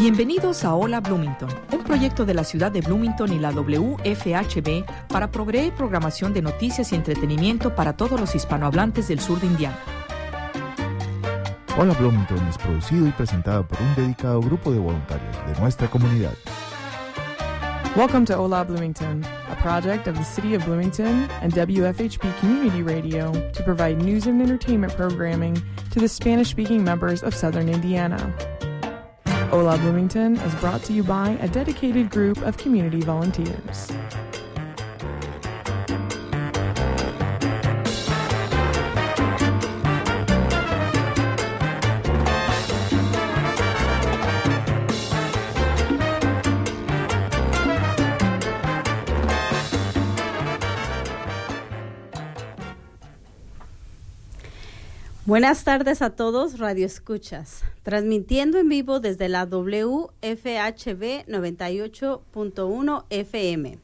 Bienvenidos a Hola Bloomington, un proyecto de la ciudad de Bloomington y la WFHB para proveer programación de noticias y entretenimiento para todos los hispanohablantes del sur de Indiana. Hola Bloomington es producido y presentado por un dedicado grupo de voluntarios de nuestra comunidad. Welcome to Hola Bloomington, a project of the City of Bloomington and WFHB Community Radio to provide news and entertainment programming to the Spanish speaking members of Southern Indiana. Hola Bloomington is brought to you by a dedicated group of community volunteers. Buenas tardes a todos, Radio Escuchas, transmitiendo en vivo desde la WFHB 98.1 FM.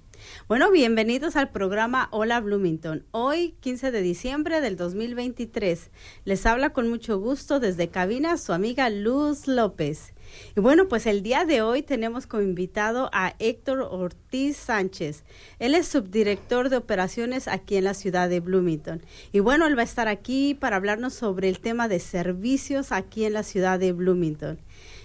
Bueno, bienvenidos al programa Hola Bloomington. Hoy, 15 de diciembre del 2023, les habla con mucho gusto desde cabina su amiga Luz López. Y bueno, pues el día de hoy tenemos como invitado a Héctor Ortiz Sánchez. Él es subdirector de operaciones aquí en la ciudad de Bloomington. Y bueno, él va a estar aquí para hablarnos sobre el tema de servicios aquí en la ciudad de Bloomington.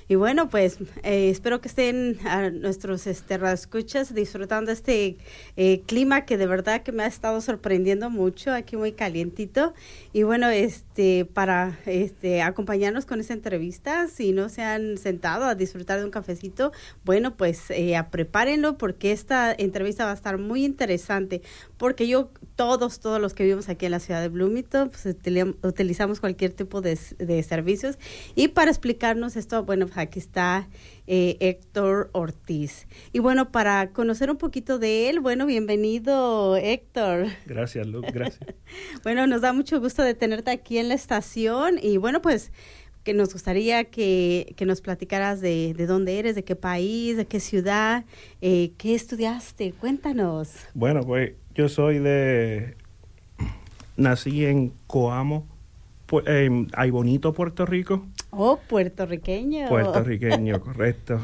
Y bueno, pues eh, espero que estén a nuestros este, escuchas disfrutando este eh, clima que de verdad que me ha estado sorprendiendo mucho, aquí muy calientito. Y bueno, este para este acompañarnos con esta entrevista, si no se han sentado a disfrutar de un cafecito, bueno, pues eh, prepárenlo porque esta entrevista va a estar muy interesante, porque yo todos, todos los que vivimos aquí en la ciudad de Bloomington, pues utilizamos cualquier tipo de, de servicios. Y para explicarnos esto, bueno, aquí está eh, Héctor Ortiz. Y bueno, para conocer un poquito de él, bueno, bienvenido Héctor. Gracias, Luke, gracias. bueno, nos da mucho gusto de tenerte aquí en la estación y bueno, pues que nos gustaría que, que nos platicaras de, de, dónde eres, de qué país, de qué ciudad, eh, qué estudiaste, cuéntanos. Bueno, pues yo soy de, nací en Coamo, en Bonito, Puerto Rico. Oh, puertorriqueño. Puertorriqueño, correcto.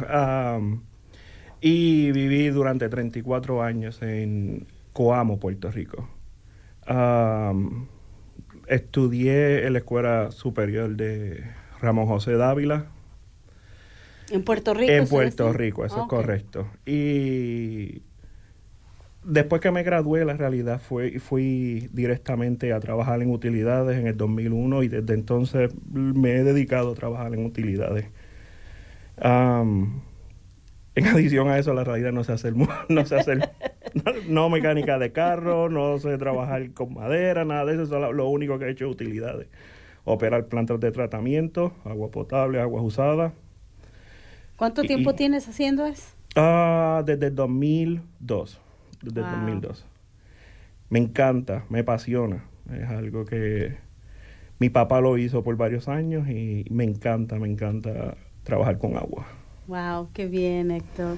y viví durante 34 años en Coamo, Puerto Rico. estudié en la Escuela Superior de Ramón José Dávila. ¿En Puerto Rico? En Puerto Rico, eso es correcto. Y después que me gradué, la realidad fue fui directamente a trabajar en utilidades en el 2001 y desde entonces me he dedicado a trabajar en utilidades. en adición a eso, la realidad no sé hacer, no sé hacer, no, mecánica de carro, no sé trabajar con madera, nada de eso. Lo, único que he hecho es utilidades. Operar plantas de tratamiento, agua potable, aguas usadas. ¿Cuánto tiempo tienes haciendo eso? Ah, desde el 2002 desde 2002. Me encanta, me apasiona. Es algo que mi papá lo hizo por varios años y me encanta, me encanta trabajar con agua. Wow, qué bien, Héctor.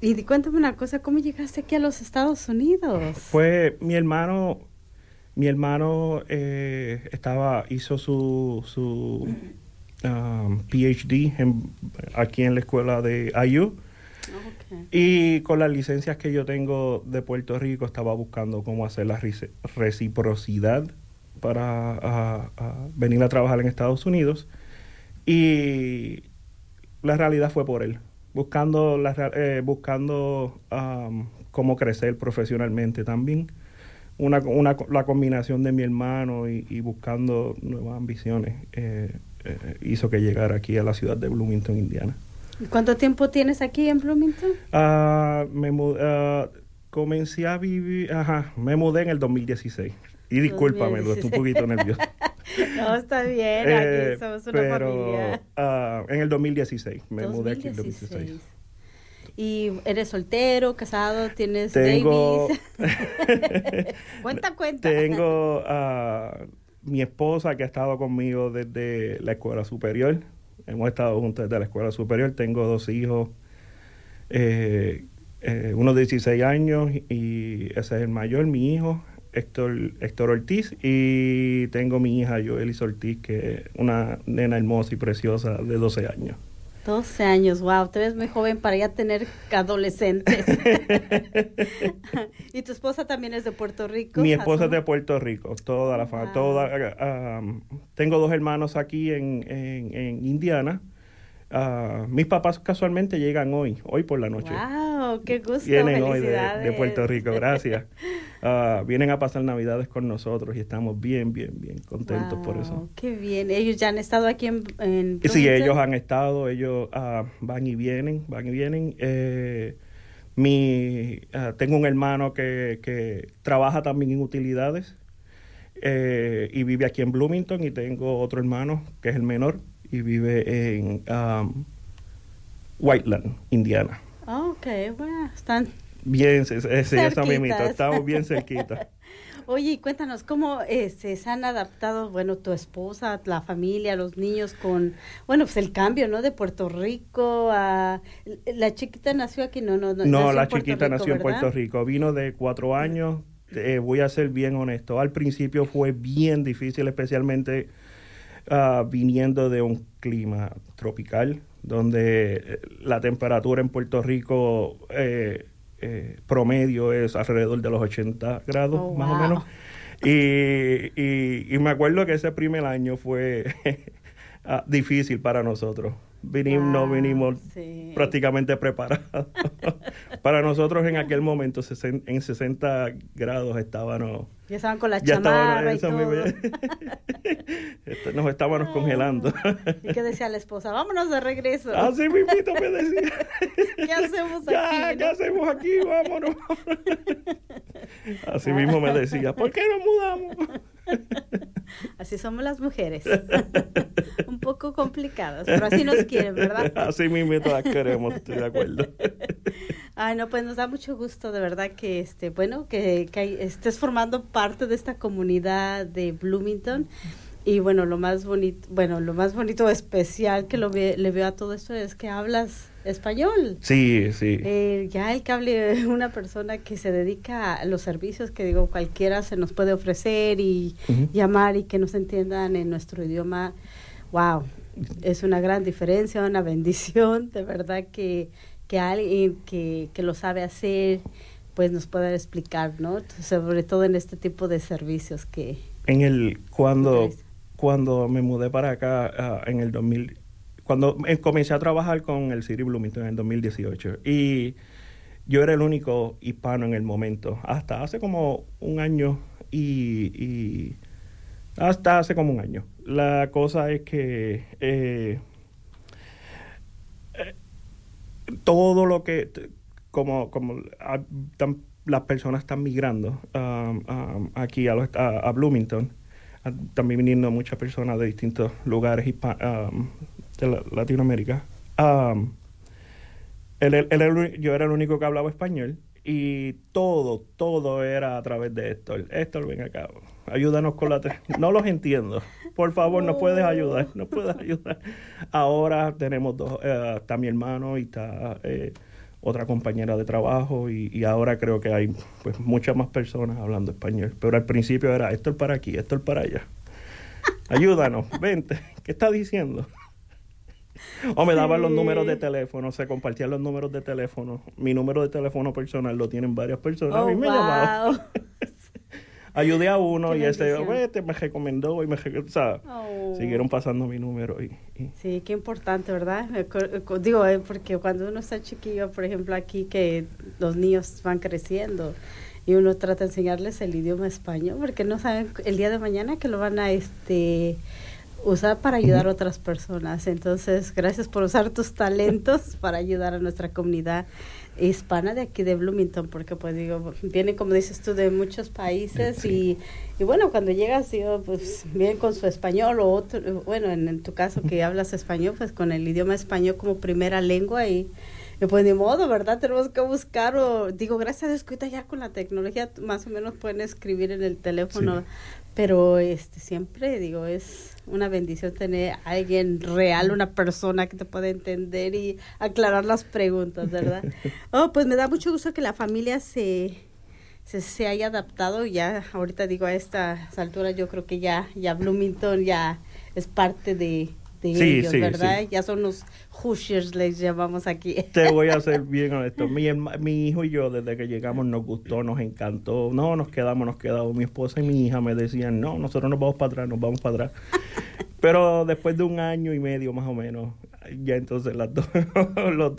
y cuéntame una cosa, ¿cómo llegaste aquí a los Estados Unidos? Fue mi hermano, mi hermano eh, estaba, hizo su, su PhD aquí en la escuela de IU y con las licencias que yo tengo de Puerto Rico, estaba buscando cómo hacer la reciprocidad para venir a trabajar en Estados Unidos. Y la realidad fue por él, buscando, eh, buscando cómo crecer profesionalmente también. Una, una, la combinación de mi hermano y, buscando nuevas ambiciones eh, eh, hizo que llegara aquí a la ciudad de Bloomington, Indiana. ¿Cuánto tiempo tienes aquí en Bloomington? Uh, me uh, comencé a vivir, ajá, me mudé en el 2016. Y discúlpame, estoy un poquito nervioso. no, está bien, aquí eh, somos una familia. Uh, en el 2016, me mudé aquí en el 2016. ¿Y eres soltero, casado, tienes tengo, babies? cuenta, cuenta. Tengo a mi esposa que ha estado conmigo desde la escuela superior. Hemos estado juntos desde la escuela superior. Tengo dos hijos, eh, eh, uno de 16 años y ese es el mayor, mi hijo, Héctor, Ortiz. Y tengo mi hija, Joelis Ortiz, que es una nena hermosa y preciosa de 12 años. 12 años, wow, te ves muy joven para ya tener adolescentes. ¿Y tu esposa también es de Puerto Rico? Mi esposa es de Puerto Rico, toda la familia, toda, um, tengo dos hermanos aquí en, en, Indiana. Uh, mis papás casualmente llegan hoy, hoy por la noche. ¡Wow! ¡Qué gusto! Vienen hoy de, Puerto Rico, gracias. Uh, vienen a pasar Navidades con nosotros y estamos bien, bien, bien contentos por eso. ¡Qué bien! ¿Ellos ya han estado aquí en, en Sí, ellos han estado, ellos uh, van y vienen, van y vienen. Eh, mi, tengo un hermano que, que trabaja también en utilidades eh, y vive aquí en Bloomington y tengo otro hermano que es el menor y vive en um, Whiteland, Indiana. Oh, ok, bueno, están bien, sí, estamos bien cerquita. Oye, cuéntanos, ¿cómo este, se han adaptado, bueno, tu esposa, la familia, los niños con, bueno, pues el cambio, ¿no? De Puerto Rico a... La chiquita nació aquí, no, no, no. No, la chiquita nació en Puerto Rico, vino de cuatro años, eh, voy a ser bien honesto, al principio fue bien difícil, especialmente uh, viniendo de un clima tropical, donde eh, la temperatura en Puerto Rico eh, eh, promedio es alrededor de los 80 grados, oh, más o menos. Y, y, y, me acuerdo que ese primer año fue ah, difícil para nosotros vinimos, no vinimos prácticamente preparados. Para nosotros en aquel momento en 60 grados estábamos... Ya estaban con la chamarra y todo. Nos estábamos congelando. ¿Y qué decía la esposa? Vámonos de regreso. Así mismito me decía. ¿Qué hacemos aquí? Ya, ¿qué hacemos aquí? Vámonos. Así mismo me decía, ¿por qué nos mudamos? Así somos las mujeres. Un poco complicadas, pero así nos quieren, ¿verdad? Así mismo las queremos, estoy de acuerdo. Ay, no, pues nos da mucho gusto, de verdad, que este, bueno, que, que estés formando parte de esta comunidad de Bloomington. Y bueno, lo más bonito, bueno, lo más bonito especial que lo le veo a todo esto es que hablas español. Sí, sí. Eh, ya el que hable una persona que se dedica a los servicios que digo cualquiera se nos puede ofrecer y llamar y que nos entiendan en nuestro idioma. Wow, es una gran diferencia, una bendición, de verdad que, que alguien que, que lo sabe hacer pues nos pueda explicar, ¿no? Sobre todo en este tipo de servicios que... En el, cuando, cuando me mudé para acá ah, en el 2000, cuando comencé a trabajar con el City Bloomington en el 2018 y yo era el único hispano en el momento, hasta hace como un año y, hasta hace como un año. La cosa es que eh, eh, todo lo que, como, como las personas están migrando um, aquí a, a Bloomington, también viniendo muchas personas de distintos lugares um, de Latinoamérica. yo era el único que hablaba español y todo, todo era a través de Héctor. Héctor, ven acá, ayúdanos con la... No los entiendo. Por favor, nos puedes ayudar, nos puedes ayudar. Ahora tenemos dos, eh, está mi hermano y está... Eh, otra compañera de trabajo y, ahora creo que hay pues muchas más personas hablando español. Pero al principio era esto es para aquí, esto es para allá. Ayúdanos, vente, ¿qué está diciendo? O me daban los números de teléfono, se compartían los números de teléfono. Mi número de teléfono personal lo tienen varias personas. Oh, me wow. ayudé a uno y ese vete, me recomendó y me o sea, oh. siguieron pasando mi número y, sí qué importante verdad digo eh, porque cuando uno está chiquillo por ejemplo aquí que los niños van creciendo y uno trata de enseñarles el idioma español porque no saben el día de mañana que lo van a este usar para ayudar a otras personas. Entonces, gracias por usar tus talentos para ayudar a nuestra comunidad hispana de aquí de Bloomington, porque pues digo, viene como dices tú de muchos países y, y, bueno, cuando llegas, digo, pues vienen con su español o otro, bueno, en, tu caso que hablas español, pues con el idioma español como primera lengua y, pues de modo, ¿verdad? Tenemos que buscar o digo, gracias a Dios que ya con la tecnología más o menos pueden escribir en el teléfono, pero este siempre digo, es una bendición tener a alguien real, una persona que te pueda entender y aclarar las preguntas, ¿verdad? Oh, pues me da mucho gusto que la familia se, se, haya adaptado. Ya, ahorita digo, a esta altura yo creo que ya, ya Bloomington ya es parte de, de ellos, ¿verdad? Ya son los Hoosiers, les llamamos aquí. Te voy a ser bien honesto. Mi, mi hijo y yo, desde que llegamos, nos gustó, nos encantó. No, nos quedamos, nos quedamos. Mi esposa y mi hija me decían, no, nosotros nos vamos para atrás, nos vamos para atrás. Pero después de un año y medio más o menos, ya entonces las dos,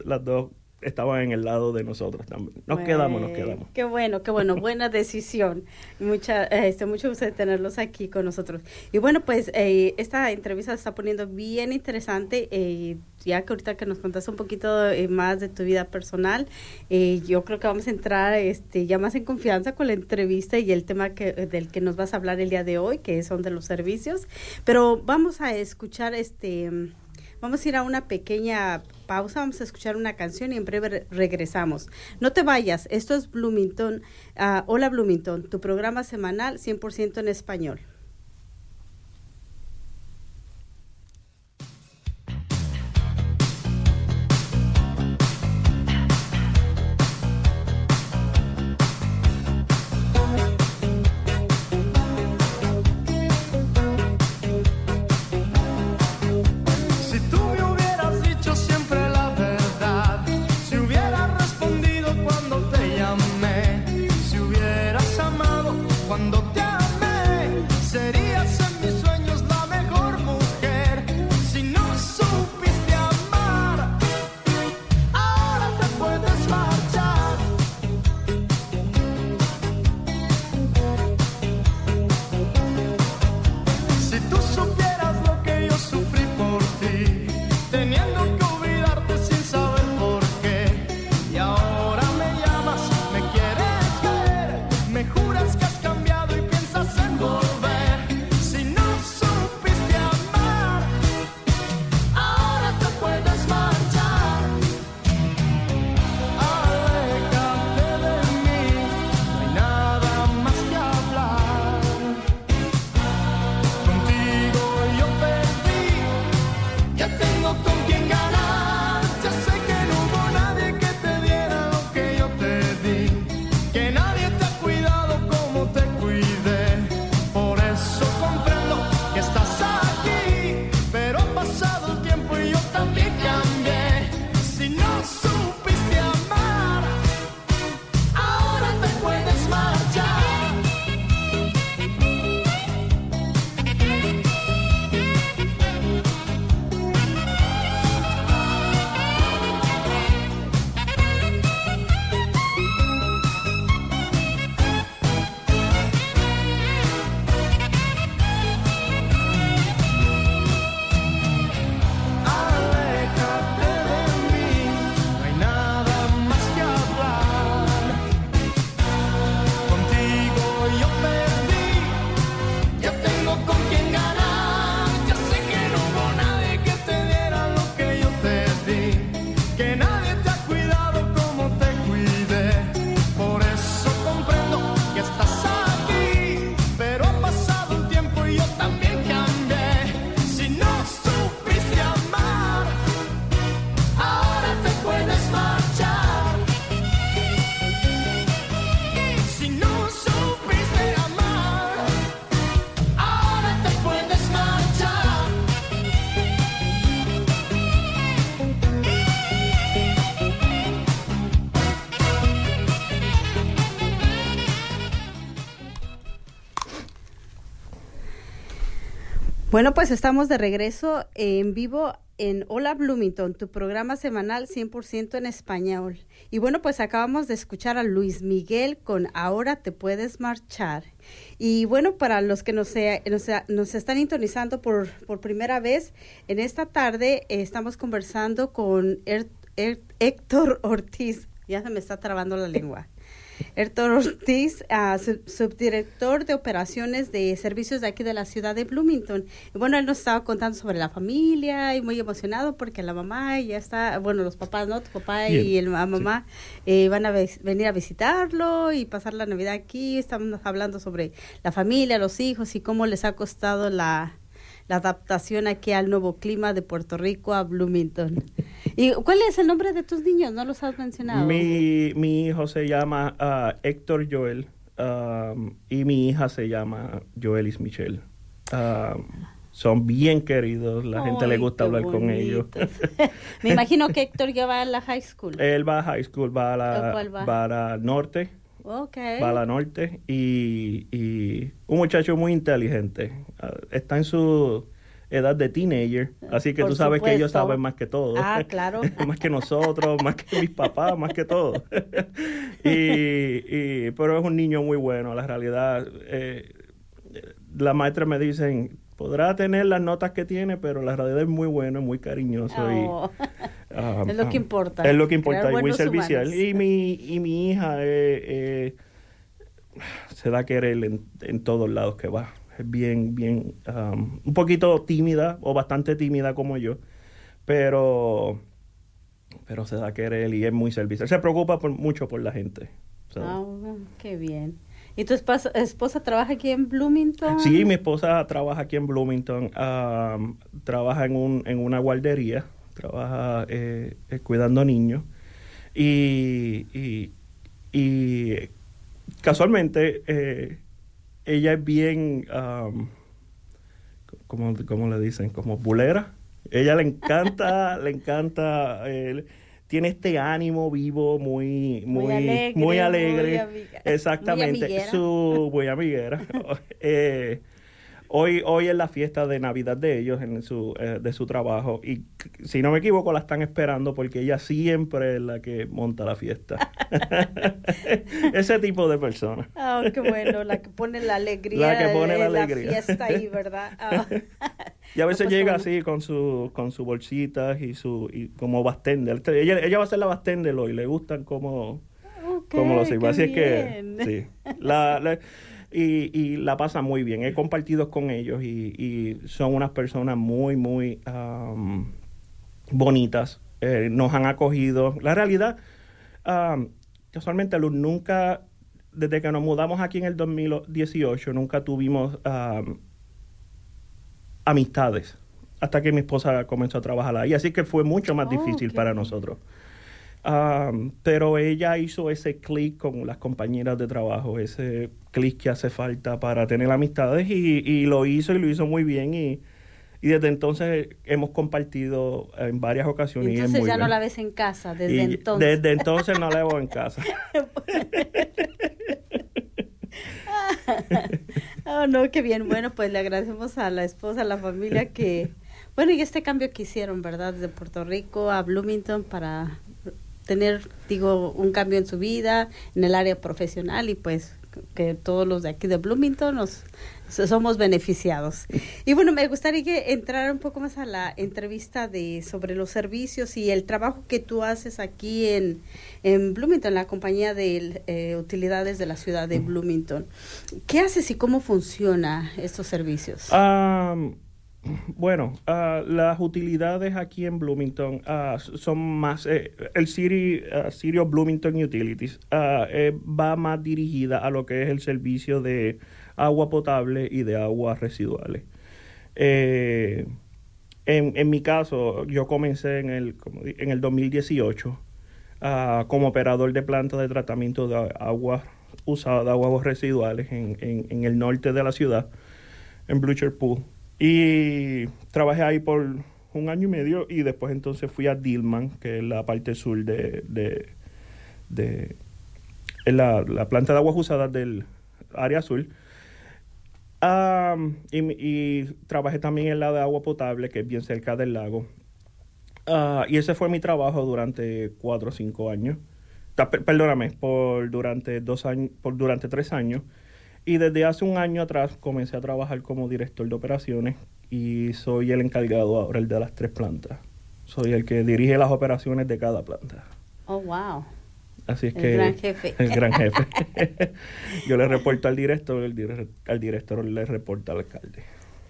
las dos estaban en el lado de nosotros también. Nos quedamos, nos quedamos. Qué bueno, qué bueno, buena decisión. Mucha, este, mucho gusto de tenerlos aquí con nosotros. Y bueno, pues eh, esta entrevista se está poniendo bien interesante. Eh, ya que ahorita que nos contaste un poquito eh, más de tu vida personal, yo creo que vamos a entrar este, ya más en confianza con la entrevista y el tema que, del que nos vas a hablar el día de hoy, que son de los servicios. Pero vamos a escuchar este Vamos a ir a una pequeña pausa, vamos a escuchar una canción y en breve regresamos. No te vayas, esto es Bloomington. Uh, hola Bloomington, tu programa semanal 100% en español. Bueno, pues estamos de regreso en vivo en Hola Bloomington, tu programa semanal 100% en español. Y bueno, pues acabamos de escuchar a Luis Miguel con Ahora te puedes marchar. Y bueno, para los que nos, nos, están sintonizando por, por, primera vez, en esta tarde eh, estamos conversando con Héctor Ortiz. Ya se me está trabando la lengua. Héctor Ortiz, uh, subdirector de operaciones de servicios de aquí de la ciudad de Bloomington. Y bueno, él nos estaba contando sobre la familia y muy emocionado porque la mamá ya está, bueno, los papás, ¿no? Tu papá y la mamá eh, van a venir a visitarlo y pasar la Navidad aquí. Estamos hablando sobre la familia, los hijos y cómo les ha costado la, la adaptación aquí al nuevo clima de Puerto Rico a Bloomington. ¿Y cuál es el nombre de tus niños? ¿No los has mencionado? Mi, mi hijo se llama uh, Héctor Joel y mi hija se llama Joelis Michelle. Son bien queridos, la gente le gusta hablar con ellos. Me imagino que Héctor ya va a la high school. Él va a high school, va a la, va? a la norte. Okay. Va a la norte y, y un muchacho muy inteligente. Ah, está en su edad de teenager, así que tú sabes que ellos saben más que todo. Ah, claro. más que nosotros, más que mis papás, más que todo. y, y, pero es un niño muy bueno, la realidad. Eh, las maestras me dicen, podrá tener las notas que tiene, pero la realidad es muy bueno, muy cariñoso. Y, oh. ah, es lo que importa. Es lo que importa, y muy servicial. Y mi, y mi hija eh, eh, se da a querer en, en, todos lados que va. Es bien, bien, um, un poquito tímida o bastante tímida como yo, pero, pero se da a querer y es muy servicial. Se preocupa por, mucho por la gente. Ah, qué bien. ¿Y tu esposa, trabaja aquí en Bloomington? Sí, mi esposa trabaja aquí en Bloomington. trabaja en, un, en una guardería, trabaja eh, eh, cuidando niños. Y, y, y casualmente eh, ella es bien, como, ¿cómo le dicen? Como bulera. Ella le encanta, le encanta tiene este ánimo vivo muy muy muy alegre, exactamente su muy amiguera. Eh, hoy hoy es la fiesta de navidad de ellos en su eh, de su trabajo. Y si no me equivoco la están esperando porque ella siempre es la que monta la fiesta. Ese tipo de persona. Ah qué bueno la que pone la alegría la que pone la, alegría. la fiesta ahí verdad ah. Y a veces llega así con su, con su bolsitas y su y como bastender. Ella, ella va a ser la bastender hoy, le gustan como, como los Así es que sí. La, y, y, la pasa muy bien. He compartido con ellos y, y son unas personas muy, muy bonitas. Eh, nos han acogido. La realidad, casualmente, Luz, nunca, desde que nos mudamos aquí en el 2018, nunca tuvimos amistades hasta que mi esposa comenzó a trabajar ahí. Así que fue mucho más difícil para nosotros. pero ella hizo ese clic con las compañeras de trabajo, ese clic que hace falta para tener amistades y, lo hizo y lo hizo muy bien y, desde entonces hemos compartido en varias ocasiones. Entonces ya no la ves en casa, desde entonces. Desde entonces no la veo en casa. oh, no, qué bien. Bueno, pues le agradecemos a la esposa, a la familia que, bueno, y este cambio que hicieron, ¿verdad? Desde Puerto Rico a Bloomington para tener, digo, un cambio en su vida, en el área profesional y pues que todos los de aquí de Bloomington nos somos beneficiados. Y bueno, me gustaría entrar un poco más a la entrevista de sobre los servicios y el trabajo que tú haces aquí en, en Bloomington, la compañía de eh, utilidades de la ciudad de Bloomington. ¿Qué haces y cómo funciona estos servicios? bueno, ah, las utilidades aquí en Bloomington ah, son más, eh, el City, uh, City of Bloomington Utilities eh, va más dirigida a lo que es el servicio de agua potable y de aguas residuales. Eh, en, en, mi caso, yo comencé en el, en el 2018 ah, como operador de planta de tratamiento de aguas usadas, aguas residuales en, en, en, el norte de la ciudad, en Blucher Pool. Y trabajé ahí por un año y medio y después entonces fui a Dillman, que es la parte sur de, de, de la, la planta de aguas usadas del área azul y, trabajé también en lado de agua potable, que es bien cerca del lago. Ah, y ese fue mi trabajo durante cuatro o cinco años. perdóname, por durante dos años, por durante tres años. Y desde hace un año atrás comencé a trabajar como director de operaciones y soy el encargado ahora el de las tres plantas. Soy el que dirige las operaciones de cada planta. Oh, wow. Así es el que... Gran jefe. El gran jefe. Yo le reporto al director, el al director le reporta al alcalde.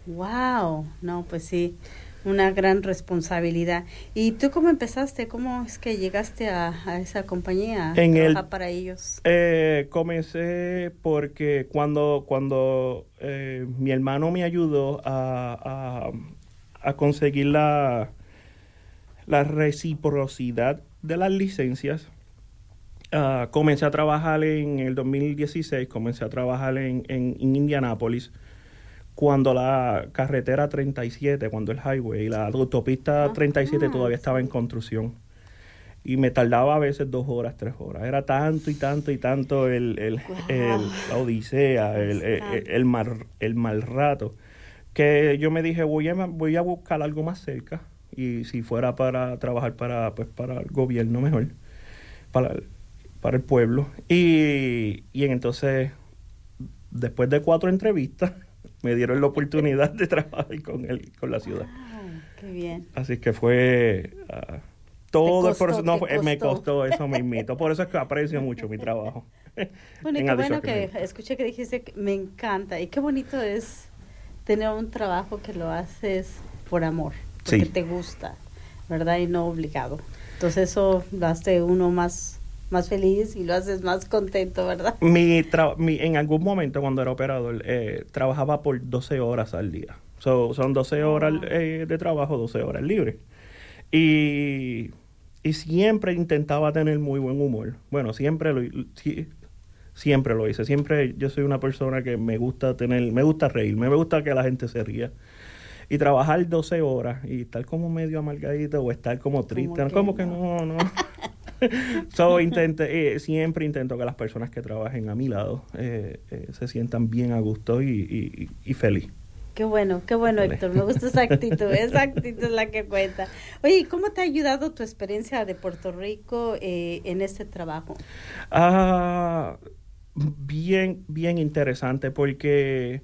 Wow, no, pues sí, una gran responsabilidad. ¿Y tú cómo empezaste? ¿Cómo es que llegaste a, esa compañía a en trabajar para ellos? Eh, comencé porque cuando, cuando eh, mi hermano me ayudó a, a, a conseguir la, la reciprocidad de las licencias, Ah, comencé a trabajar en el 2016, comencé a trabajar en, en, Indianápolis cuando la carretera 37, cuando el highway, la autopista 37 todavía estaba en construcción. Y me tardaba a veces dos horas, tres horas. Era tanto y tanto y tanto el, el, la odisea, el, el, mal, el mal rato, que yo me dije, voy a, voy a buscar algo más cerca. Y si fuera para trabajar para, pues, para el gobierno mejor, para, para el pueblo. Y, y entonces, después de cuatro entrevistas, me dieron la oportunidad de trabajar con él, con la ciudad. qué bien. Así que fue uh, todo por eso no me costó eso me invito. Por eso es que aprecio mucho mi trabajo. Bueno, y qué bueno que, escuché que dijiste que me encanta y qué bonito es tener un trabajo que lo haces por amor, porque te gusta, ¿verdad? Y no obligado. Entonces eso lo hace uno más más feliz y lo haces más contento, ¿verdad? Mi, mi en algún momento cuando era operador eh, trabajaba por 12 horas al día. son 12 horas eh, de trabajo, 12 horas libres. Y, y, siempre intentaba tener muy buen humor. Bueno, siempre lo, siempre lo hice. Siempre yo soy una persona que me gusta tener, me gusta reír, me gusta que la gente se ría. Y trabajar 12 horas y estar como medio amargadito o estar como triste, como que no, no. so, intente, eh, siempre intento que las personas que trabajen a mi lado eh, eh, se sientan bien a gusto y, y, feliz. Qué bueno, qué bueno, Héctor. Me gusta esa actitud. esa actitud es la que cuenta. Oye, ¿cómo te ha ayudado tu experiencia de Puerto Rico en este trabajo? Ah, bien, bien interesante porque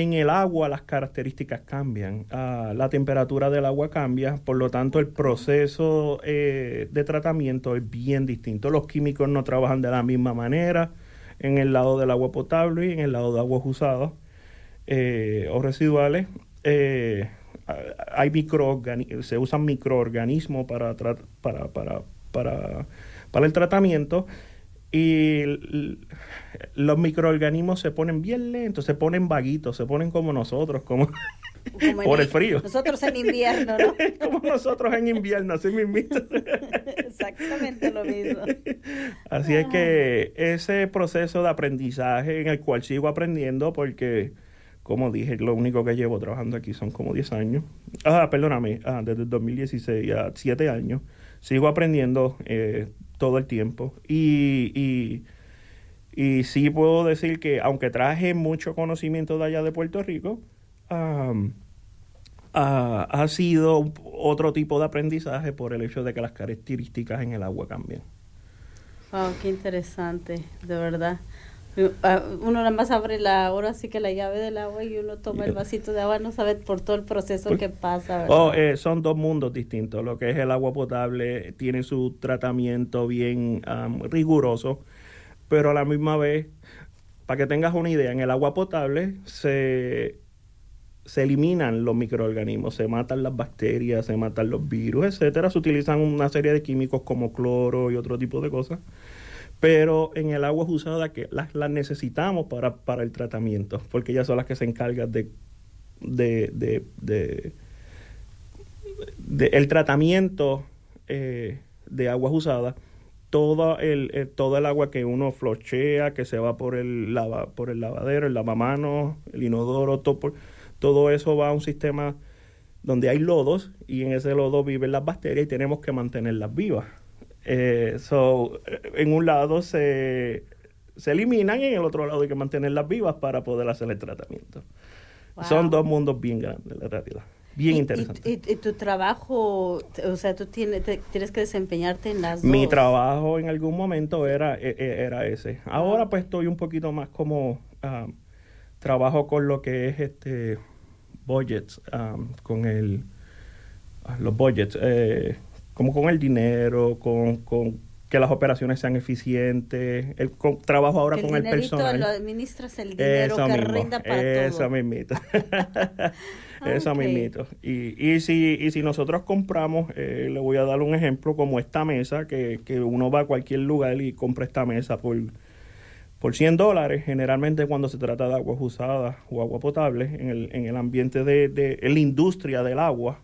en el agua las características cambian, ah, la temperatura del agua cambia, por lo tanto el proceso eh, de tratamiento es bien distinto. Los químicos no trabajan de la misma manera en el lado del agua potable y en el lado de aguas usadas eh, o residuales. Eh, hay se usan microorganismos para, para, para el tratamiento y los microorganismos se ponen bien lentos, se ponen vaguitos, se ponen como nosotros, como, por el, frío. Nosotros en invierno, ¿no? como nosotros en invierno, así mismo. Exactamente lo mismo. Así es que ese proceso de aprendizaje en el cual sigo aprendiendo porque, como dije, lo único que llevo trabajando aquí son como 10 años. Ah, perdóname, ah, desde el 2016 a 7 años. Sigo aprendiendo eh, todo el tiempo. Y, y, y, sí puedo decir que aunque traje mucho conocimiento de allá de Puerto Rico, ha sido otro tipo de aprendizaje por el hecho de que las características en el agua cambian. Wow, qué interesante, de verdad. Ah, uno nada más abre la, ahora sí que la llave del agua y uno toma el vasito de agua, no sabe por todo el proceso que pasa. Oh, eh, son dos mundos distintos. Lo que es el agua potable tiene su tratamiento bien riguroso, pero a la misma vez, para que tengas una idea, en el agua potable se, se eliminan los microorganismos, se matan las bacterias, se matan los virus, etcétera. Se utilizan una serie de químicos como cloro y otro tipo de cosas pero en el agua usada que las, necesitamos para, para, el tratamiento, porque ellas son las que se encargan de, de, de, el tratamiento eh, de aguas usadas. Todo el, eh, todo el agua que uno flochea, que se va por el, lava, por el lavadero, el lavamanos, el inodoro, todo, todo eso va a un sistema donde hay lodos y en ese lodo viven las bacterias y tenemos que mantenerlas vivas. Eh, so, en un lado se, se eliminan y en el otro lado hay que mantenerlas vivas para poder hacer el tratamiento. Son dos mundos bien grandes, la realidad. Bien interesante. Y, tu trabajo, o sea, tú tienes, tienes que desempeñarte en las Mi trabajo en algún momento era, e, e, era ese. Ahora pues estoy un poquito más como, um, trabajo con lo que es este budgets, um, con el, ah, los budgets, eh, como con el dinero, con, con que las operaciones sean eficientes, el trabajo ahora con el personal. lo administras el dinero que rinda para eso todo. Mismito. eso mismito. Y, y, si, y si nosotros compramos, eh, le voy a dar un ejemplo como esta mesa, que, que uno va a cualquier lugar y compra esta mesa por, por 100 dólares, generalmente cuando se trata de aguas usadas o agua potable, en el, en el ambiente de, de en la industria del agua,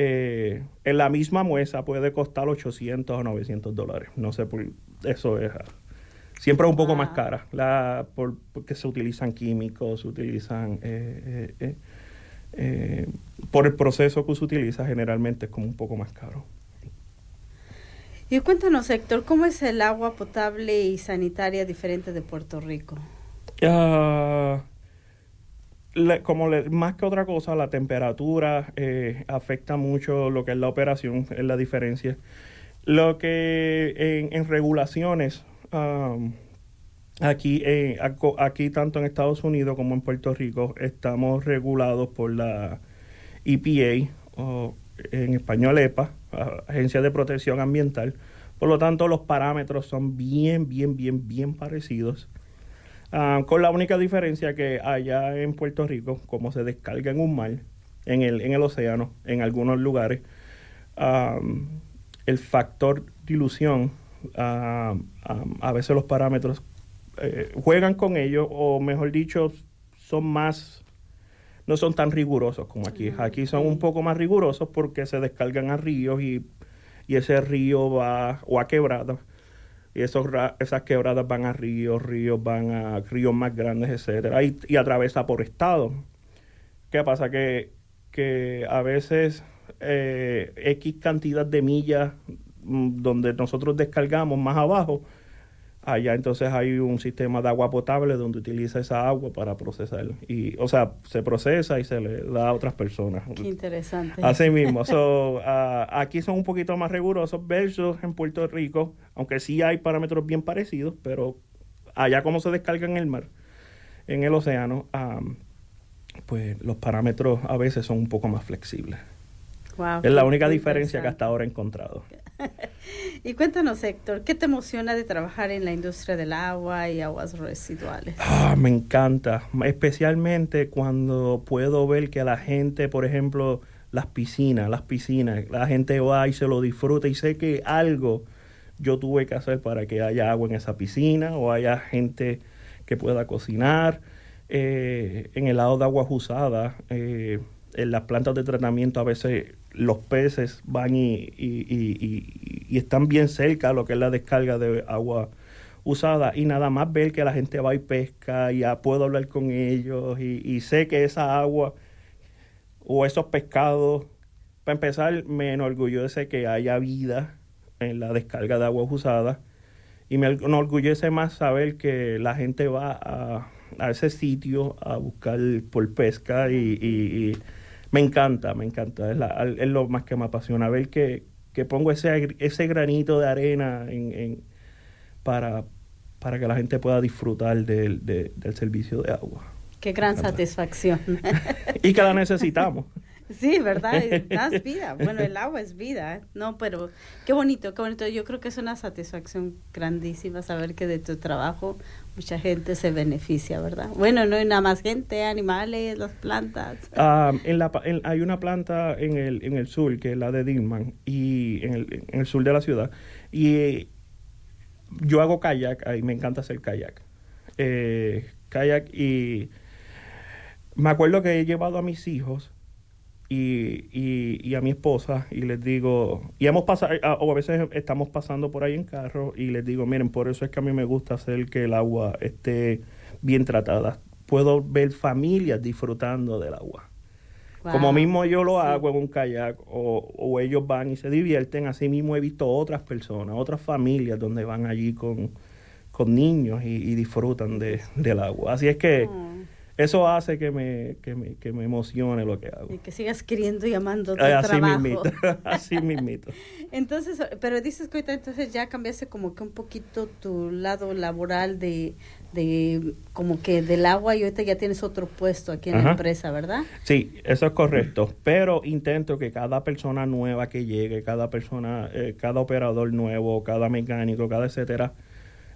eh, en la misma muesa puede costar 800 o 900 dólares. No sé, por, eso es siempre es un poco más cara, la, por, porque se utilizan químicos, se utilizan... Eh, eh, eh, por el proceso que se utiliza, generalmente es como un poco más caro. Y cuéntanos, Héctor, ¿cómo es el agua potable y sanitaria diferente de Puerto Rico? Uh, como más que otra cosa, la temperatura eh, afecta mucho lo que es la operación, es la diferencia. Lo que en, regulaciones, aquí, eh, aquí tanto en Estados Unidos como en Puerto Rico, estamos regulados por la EPA, o en español EPA, Agencia de Protección Ambiental. Por lo tanto, los parámetros son bien, bien, bien, bien parecidos. Ah, con la única diferencia que allá en Puerto Rico, como se descarga en un mar, en el, en el océano, en algunos lugares, el factor dilución, a veces los parámetros eh, juegan con ellos, o mejor dicho, son más, no son tan rigurosos como aquí. Aquí son un poco más rigurosos porque se descargan a ríos y, y ese río va, o a quebradas, y esos, esas quebradas van a ríos, ríos van a ríos más grandes, etcétera, y, y atraviesa por estado. ¿Qué pasa? Que, que a veces eh, X cantidad de millas mm, donde nosotros descargamos más abajo, allá entonces hay un sistema de agua potable donde utiliza esa agua para procesar. Y, o sea, se procesa y se le da a otras personas. Qué interesante. Así mismo. so, ah, aquí son un poquito más rigurosos versus en Puerto Rico, aunque sí hay parámetros bien parecidos, pero allá como se descarga en el mar, en el océano, pues los parámetros a veces son un poco más flexibles es la única diferencia que hasta ahora he encontrado. y cuéntanos, Héctor, ¿qué te emociona de trabajar en la industria del agua y aguas residuales? Ah, me encanta, especialmente cuando puedo ver que la gente, por ejemplo, las piscinas, las piscinas, la gente va y se lo disfruta y sé que algo yo tuve que hacer para que haya agua en esa piscina o haya gente que pueda cocinar. Eh, en el lado de aguas usadas, eh, en las plantas de tratamiento a veces los peces van y, están bien cerca a lo que es la descarga de agua usada. Y nada más ver que la gente va y pesca y ya puedo hablar con ellos y, sé que esa agua o esos pescados, para empezar, me enorgullece que haya vida en la descarga de agua usada y me enorgullece más saber que la gente va a, a ese sitio a buscar por pesca y me encanta, me encanta. Es, lo más que me apasiona, ver que, pongo ese, ese granito de arena en, para, para que la gente pueda disfrutar del, del servicio de agua. Qué gran satisfacción. y que la necesitamos. Sí, ¿verdad? Das vida. Bueno, el agua es vida. ¿eh? No, pero qué bonito, qué bonito. Yo creo que es una satisfacción grandísima saber que de tu trabajo mucha gente se beneficia, ¿verdad? Bueno, no hay nada más gente, animales, las plantas. Ah, en la, hay una planta en el, en el sur, que es la de Dillman, y en el, en el sur de la ciudad. Y yo hago kayak, ahí me encanta hacer kayak. Eh, kayak y me acuerdo que he llevado a mis hijos y, y, y, a mi esposa y les digo, y hemos pasado, o a veces estamos pasando por ahí en carro y les digo, miren, por eso es que a mí me gusta hacer que el agua esté bien tratada. Puedo ver familias disfrutando del agua. Como mismo yo lo hago en un kayak o, o, ellos van y se divierten, así mismo he visto otras personas, otras familias donde van allí con, con niños y, disfrutan de, del agua. Así es que... Mm eso hace que me, que me, que me emocione lo que hago. Y que sigas queriendo y amando tu así trabajo. Mismito, así mismito. entonces, pero dices que ahorita entonces ya cambiaste como que un poquito tu lado laboral de, de como que del agua y ahorita ya tienes otro puesto aquí en la empresa, ¿verdad? Sí, eso es correcto. Pero intento que cada persona nueva que llegue, cada persona, eh, cada operador nuevo, cada mecánico, cada etcétera,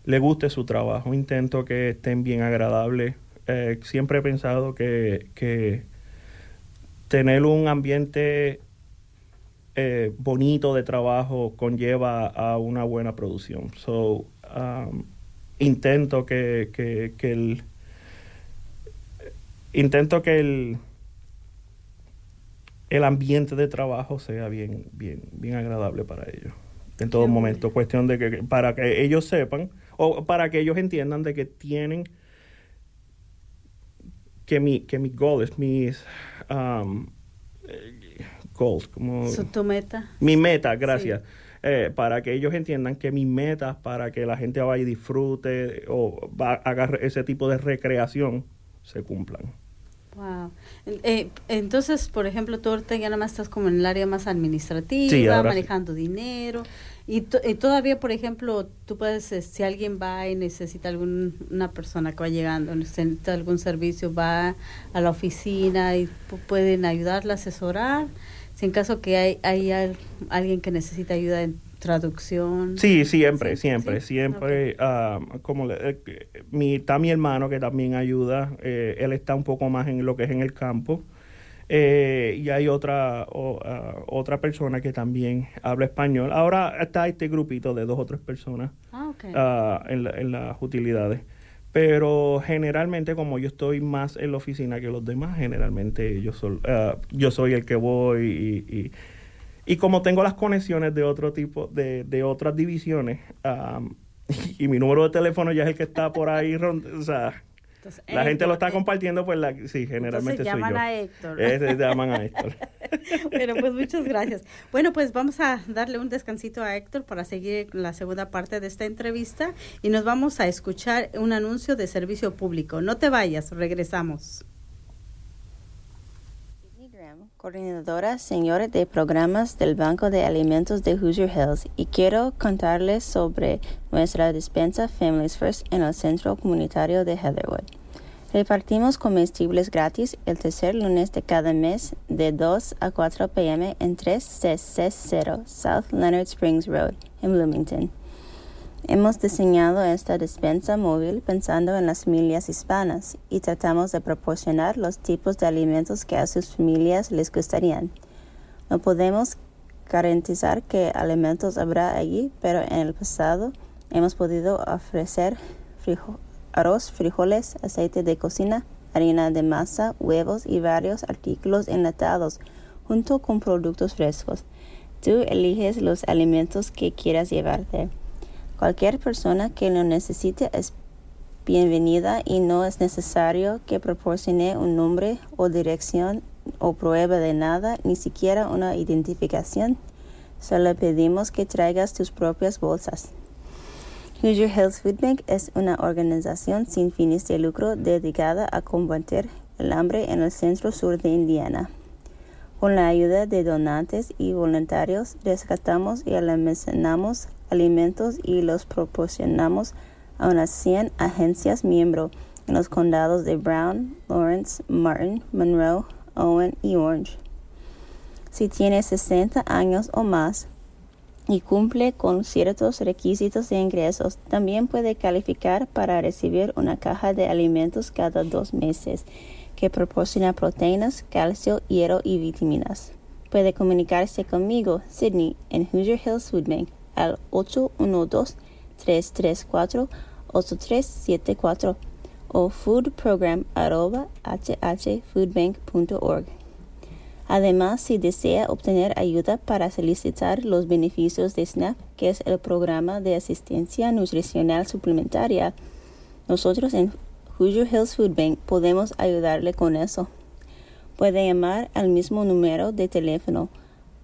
le guste su trabajo. Intento que estén bien agradables eh, siempre he pensado que, tener un ambiente eh, bonito de trabajo conlleva a una buena producción. So, um, intento que, que, el intento que el el ambiente de trabajo sea bien bien bien agradable para ellos. En todo momento. cuestión de que para que ellos sepan o para que ellos entiendan de que tienen que mi que mis goals, mis um, goals, como tu meta. Mi meta, gracias. Eh, para que ellos entiendan que mis metas para que la gente vaya y disfrute o haga ese tipo de recreación se cumplan. Wow. Eh, entonces, por ejemplo, tú ahorita ya nada más estás como en el área más administrativa, manejando dinero. Y, todavía, por ejemplo, tú puedes, eh, si alguien va y necesita alguna persona que va llegando, necesita algún servicio, va a la oficina y pueden ayudarla, asesorar. Si en caso que hay, hay alguien que necesita ayuda en traducción. Sí, siempre, siempre, siempre. Ah, como eh, mi, está mi hermano que también ayuda, eh, él está un poco más en lo que es en el campo. Eh, y hay otra ah, otra persona que también habla español. Ahora está este grupito de dos o tres personas ah, en, en, las utilidades. Pero generalmente, como yo estoy más en la oficina que los demás, generalmente yo soy, yo soy el que voy y y como tengo las conexiones de otro tipo, de, de otras divisiones, y mi número de teléfono ya es el que está por ahí, o sea, la gente lo está compartiendo, pues la, sí, generalmente llaman soy yo. a Héctor. Es, llaman a Héctor. bueno, pues muchas gracias. Bueno, pues vamos a darle un descansito a Héctor para seguir la segunda parte de esta entrevista y nos vamos a escuchar un anuncio de servicio público. No te vayas, regresamos coordinadora señor de programas del Banco de Alimentos de Hoosier Hills y quiero contarles sobre nuestra despensa Families First en el Centro Comunitario de Heatherwood. Repartimos comestibles gratis el tercer lunes de cada mes de 2 a 4 pm en 3660 South Leonard Springs Road en Bloomington. Hemos diseñado esta despensa móvil pensando en las familias hispanas y tratamos de proporcionar los tipos de alimentos que a sus familias les gustarían. No podemos garantizar qué alimentos habrá allí, pero en el pasado hemos podido ofrecer arroz, frijoles, aceite de cocina, harina de masa, huevos y varios artículos enlatados junto con productos frescos. Tú eliges los alimentos que quieras llevarte. Cualquier persona que lo necesite es bienvenida y no es necesario que proporcione un nombre o dirección o prueba de nada, ni siquiera una identificación. Solo pedimos que traigas tus propias bolsas. Hoosier Hills Food Bank es una organización sin fines de lucro dedicada a combatir el hambre en el centro sur de Indiana. Con la ayuda de donantes y voluntarios, rescatamos y almacenamos alimentos y los proporcionamos a unas 100 agencias miembro en los condados de Brown, Lawrence, Martin, Monroe, Owen y Orange. Si tiene 60 años o más y cumple con ciertos requisitos de ingresos, también puede calificar para recibir una caja de alimentos cada dos meses que proporciona proteínas, calcio, hierro y vitaminas. Puede comunicarse conmigo, Sydney, en Hoosier Hills Food Bank al 812-334-8374 o foodprogram.hhfoodbank.org. Además, si desea obtener ayuda para solicitar los beneficios de SNAP, que es el programa de asistencia nutricional suplementaria, nosotros en Hoosier Hills Food Bank podemos ayudarle con eso. Puede llamar al mismo número de teléfono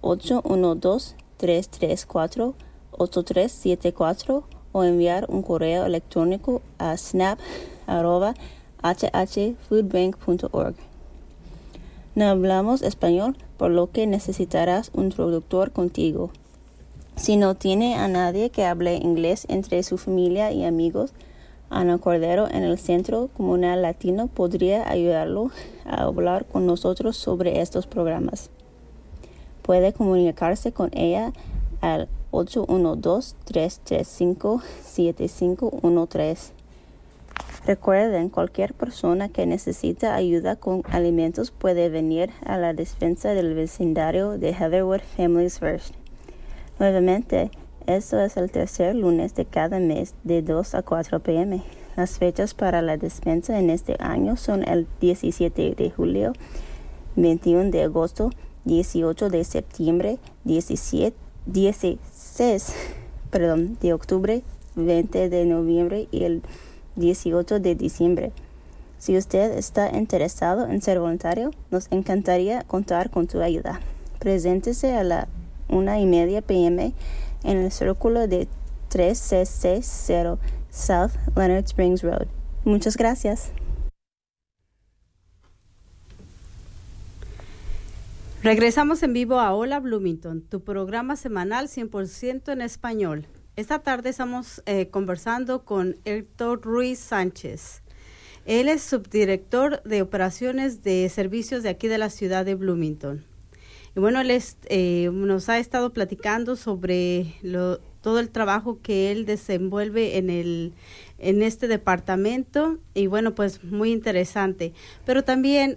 812 334 8374 o enviar un correo electrónico a snap.hhfoodbank.org. No hablamos español, por lo que necesitarás un traductor contigo. Si no tiene a nadie que hable inglés entre su familia y amigos, Ana Cordero en el Centro Comunal Latino podría ayudarlo a hablar con nosotros sobre estos programas. Puede comunicarse con ella al 812-335-7513. Recuerden, cualquier persona que necesita ayuda con alimentos puede venir a la despensa del vecindario de Heatherwood Families First. Nuevamente, esto es el tercer lunes de cada mes de 2 a 4 pm. Las fechas para la despensa en este año son el 17 de julio, 21 de agosto, 18 de septiembre, 17, 16 perdón, de octubre, 20 de noviembre y el 18 de diciembre. Si usted está interesado en ser voluntario, nos encantaría contar con tu ayuda. Preséntese a la una y media pm en el círculo de 3660 South Leonard Springs Road. Muchas gracias. Regresamos en vivo a Hola Bloomington, tu programa semanal 100% en español. Esta tarde estamos eh, conversando con Héctor Ruiz Sánchez. Él es subdirector de operaciones de servicios de aquí de la ciudad de Bloomington. Y bueno, él eh, nos ha estado platicando sobre lo, todo el trabajo que él desenvuelve en el en este departamento y bueno pues muy interesante pero también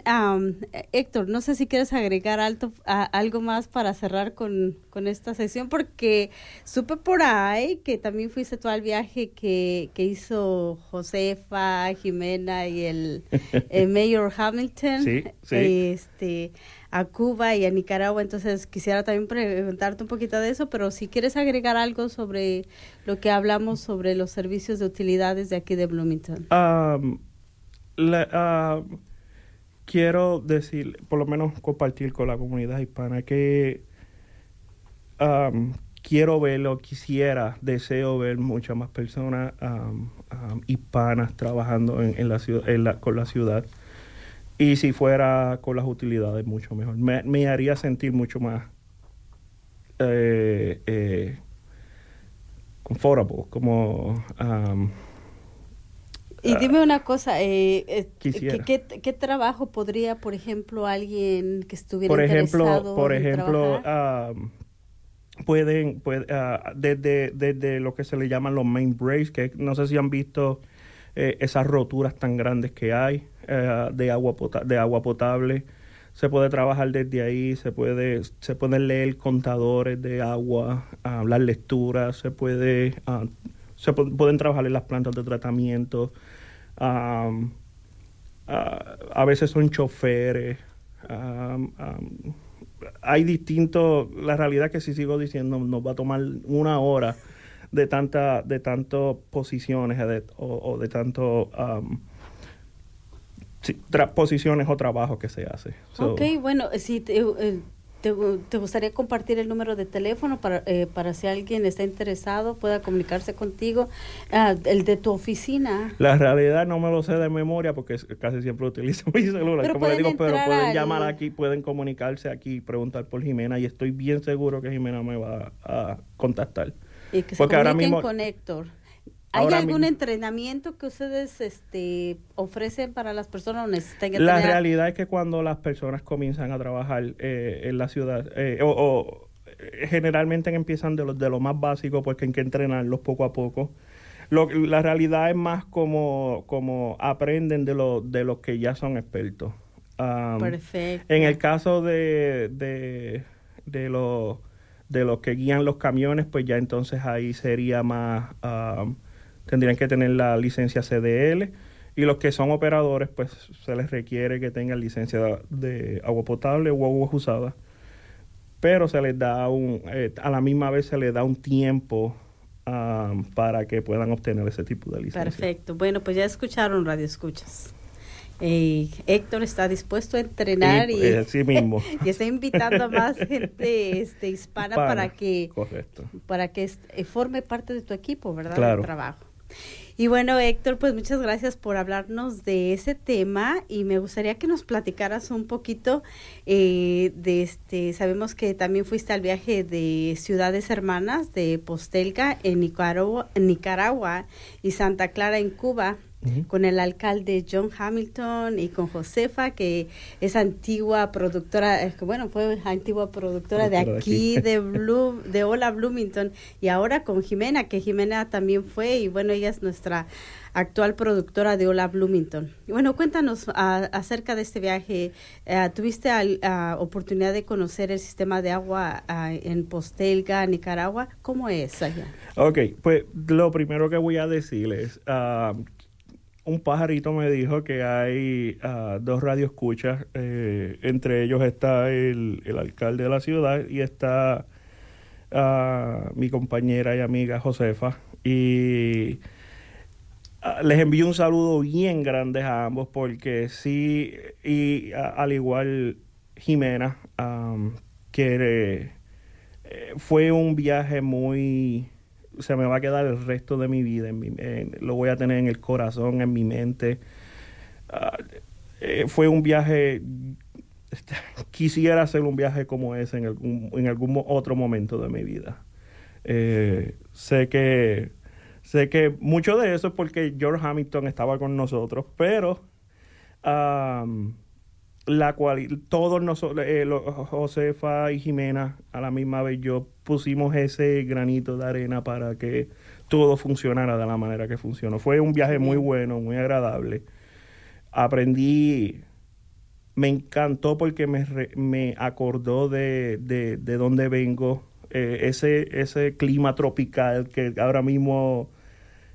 Héctor no sé si quieres agregar alto, algo más para cerrar con, con, esta sesión porque supe por ahí que también fuiste tú al viaje que, que hizo Josefa Jimena y el, el Mayor Hamilton sí, sí. este a Cuba y a Nicaragua. Entonces quisiera también preguntarte un poquito de eso, pero si quieres agregar algo sobre lo que hablamos sobre los servicios de utilidades de aquí de Bloomington. quiero decir, por lo menos compartir con la comunidad hispana que quiero verlo, quisiera, deseo ver muchas más personas hispanas trabajando en, la ciudad, con la ciudad. Y si fuera con las utilidades, mucho mejor. Me, haría sentir mucho más eh, eh, comfortable, como... Um, y dime una cosa, eh, eh ¿qué, qué, trabajo podría, por ejemplo, alguien que estuviera por ejemplo, interesado Por ejemplo, um, pueden, puede, uh, desde, desde lo que se le llaman los main breaks, que no sé si han visto eh, esas roturas tan grandes que hay eh, de, agua de agua potable. Se puede trabajar desde ahí, se puede, se pueden leer contadores de agua, hablar lecturas, se puede, ah, se pueden trabajar en las plantas de tratamiento. Ah, a veces son choferes. hay distintos, la realidad que si sigo diciendo nos va a tomar una hora de tanta de tantas posiciones o, de tanto um, posiciones o trabajos que se hace. ok, bueno, si eh, te, te, gustaría compartir el número de teléfono para, eh, para si alguien está interesado pueda comunicarse contigo, ah, el de tu oficina. La realidad no me lo sé de memoria porque casi siempre utilizo mi celular, pero como le digo, pero pueden llamar aquí, pueden comunicarse aquí, preguntar por Jimena y estoy bien seguro que Jimena me va a contactar. Y que se Porque ahora mismo, con Héctor. ¿Hay algún entrenamiento que ustedes este, ofrecen para las personas o necesitan La realidad es que cuando las personas comienzan a trabajar eh, en la ciudad, eh, o, eh, generalmente empiezan de lo, de lo más básico, porque hay que entrenarlos poco a poco. Lo, la realidad es más como, como aprenden de lo, de los que ya son expertos. Perfecto. En el caso de, de, de los de los que guían los camiones, pues ya entonces ahí sería más, tendrían que tener la licencia CDL y los que son operadores, pues se les requiere que tengan licencia de agua potable o agua usada, pero se les da un, eh, a la misma vez se les da un tiempo para que puedan obtener ese tipo de licencia. Perfecto, bueno, pues ya escucharon Radio Escuchas. Eh, Héctor está dispuesto a entrenar y, mismo. y está invitando a más gente este, hispana para, que para que eh, forme parte de tu equipo, ¿verdad? Claro. De trabajo. Y bueno, Héctor, pues muchas gracias por hablarnos de ese tema y me gustaría que nos platicaras un poquito eh, de este, sabemos que también fuiste al viaje de Ciudades Hermanas de Postelga en Nicaragua, en Nicaragua y Santa Clara en Cuba con el alcalde John Hamilton y con Josefa, que es antigua productora, bueno, fue antigua productora, de aquí, de, Blue, de Hola Bloomington, y ahora con Jimena, que Jimena también fue, y bueno, ella es nuestra actual productora de Hola Bloomington. bueno, cuéntanos acerca de este viaje. Eh, ¿Tuviste la oportunidad de conocer el sistema de agua en Postelga, Nicaragua? ¿Cómo es allá? Ok, pues lo primero que voy a decirles, uh, un pajarito me dijo que hay uh, dos radioescuchas, eh, entre ellos está el, alcalde de la ciudad y está a mi compañera y amiga Josefa. Y ah, les envío un saludo bien grande a ambos porque sí, y al igual Jimena, que eh, fue un viaje muy se me va a quedar el resto de mi vida, lo voy a tener en el corazón, en mi mente. Ah, eh, fue un viaje, quisiera hacer un viaje como ese en algún, en algún otro momento de mi vida. Eh, sé que sé que mucho de eso es porque George Hamilton estaba con nosotros, pero la cual todos nosotros, eh, Josefa y Jimena, a la misma vez yo pusimos ese granito de arena para que todo funcionara de la manera que funcionó. Fue un viaje muy bueno, muy agradable. Aprendí, me encantó porque me, me acordó de, de, de dónde vengo, eh, ese, ese clima tropical que ahora mismo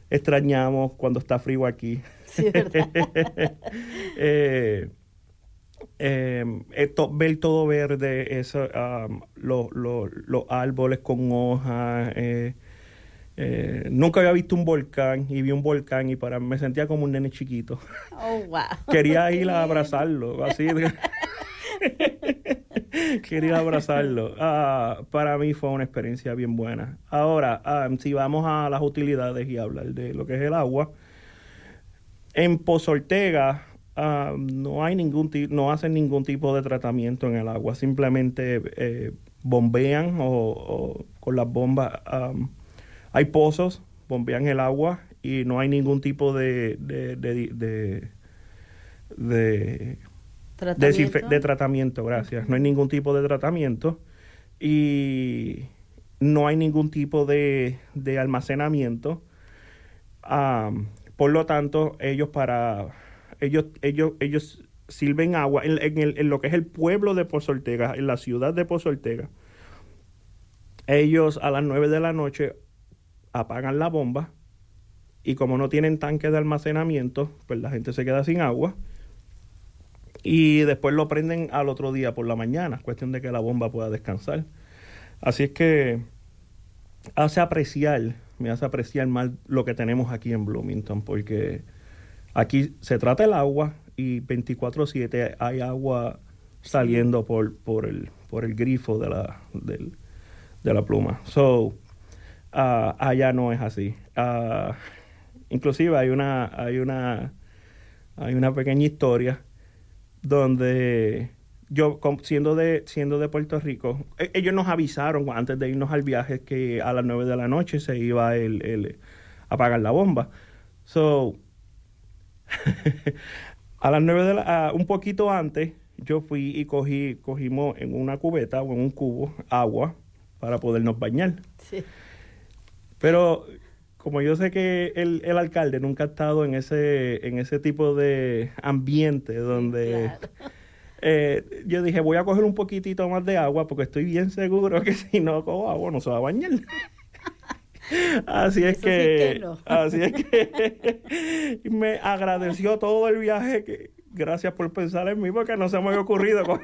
extrañamos cuando está frío aquí. Sí, ¿verdad? eh, eh, esto, ver todo verde, eso, los árboles con hojas. Eh, eh, nunca había visto un volcán y vi un volcán y para me sentía como un nene chiquito. Oh, wow. Quería ir a abrazarlo, así. Quería abrazarlo. Ah, para mí fue una experiencia bien buena. Ahora, ah, si vamos a las utilidades y hablar de lo que es el agua, en Pozortega Ah, no hay ningún no hacen ningún tipo de tratamiento en el agua, simplemente eh, bombean o, con las bombas. hay pozos, bombean el agua y no hay ningún tipo de, de, de, de, ¿Tratamiento? de tratamiento, gracias. No hay ningún tipo de tratamiento y no hay ningún tipo de, almacenamiento. por lo tanto, ellos para ellos, ellos, ellos sirven agua en, el, en, lo que es el pueblo de Pozo Ortega, en la ciudad de Pozo Ortega. Ellos a las 9 de la noche apagan la bomba y como no tienen tanque de almacenamiento, pues la gente se queda sin agua y después lo prenden al otro día por la mañana, cuestión de que la bomba pueda descansar. Así es que hace apreciar, me hace apreciar más lo que tenemos aquí en Bloomington, porque Aquí se trata el agua y 24/7 hay agua saliendo por, por, el, por el grifo de la, de la pluma. So, uh, allá no es así. Uh, inclusive hay una, hay una, hay una pequeña historia donde yo siendo de siendo de Puerto Rico, e, ellos nos avisaron antes de irnos al viaje que a las 9 de la noche se iba el, el a apagar la bomba. So, a las nueve de la, un poquito antes, yo fui y cogí, cogimos en una cubeta o en un cubo agua para podernos bañar. Sí. Pero como yo sé que el, el, alcalde nunca ha estado en ese, en ese tipo de ambiente donde eh, yo dije voy a coger un poquitito más de agua porque estoy bien seguro que si no cojo agua no se va a bañar. Así es que, así es que me agradeció todo el viaje. Que, gracias por pensar en mí porque no se me había ocurrido.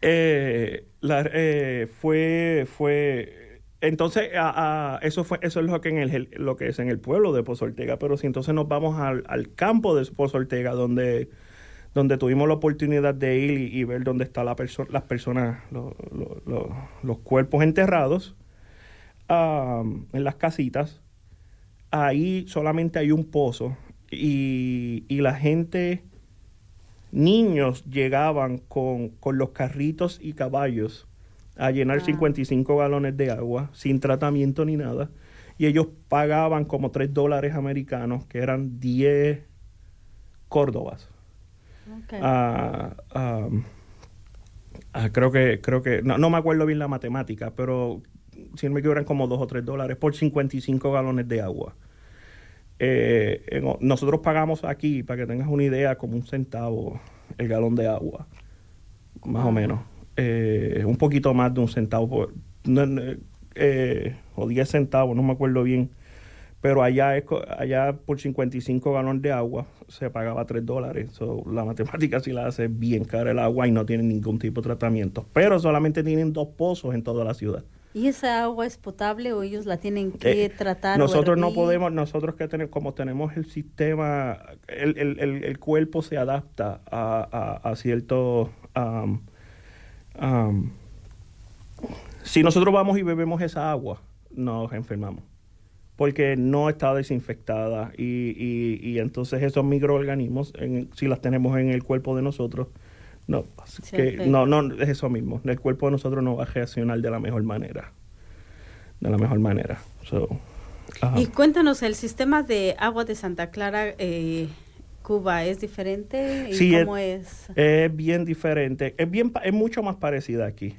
eh, eh, fue, fue, entonces eso fue, eso es lo que en el, lo que es en el pueblo de Pozo Ortega. Pero si entonces nos vamos al, al campo de Pozo Ortega, donde donde tuvimos la oportunidad de ir y, ver dónde están la las personas, los cuerpos enterrados en las casitas. Ahí solamente hay un pozo y, la gente, niños llegaban con, los carritos y caballos a llenar 55 galones de agua sin tratamiento ni nada. Y ellos pagaban como 3 dólares americanos, que eran 10 córdobas. Ah, ah, ah, creo que, creo que, no, me acuerdo bien la matemática, pero si no me equivoco como 2 o 3 dólares por 55 galones de agua. Eh, nosotros pagamos aquí, para que tengas una idea, como un centavo el galón de agua, más o menos. Eh, un poquito más de un centavo por, eh, o 10 centavos, no me acuerdo bien pero allá, allá por 55 galones de agua se pagaba 3 dólares. So, la matemática sí la hace bien cara el agua y no tiene ningún tipo de tratamiento. Pero solamente tienen dos pozos en toda la ciudad. ¿Y esa agua es potable o ellos la tienen que eh, tratar? Nosotros no podemos, nosotros que tenemos, como tenemos el sistema, el, el, el, cuerpo se adapta a, a, a ciertos... si nosotros vamos y bebemos esa agua, nos enfermamos porque no está desinfectada y, y, y entonces esos microorganismos, si las tenemos en el cuerpo de nosotros, no, que, no, no, es eso mismo, el cuerpo de nosotros no va a reaccionar de la mejor manera, de la mejor manera. y cuéntanos, el sistema de agua de Santa Clara, eh, Cuba, ¿es diferente? ¿Y cómo es, es? Es bien diferente, es, bien, es mucho más parecida aquí.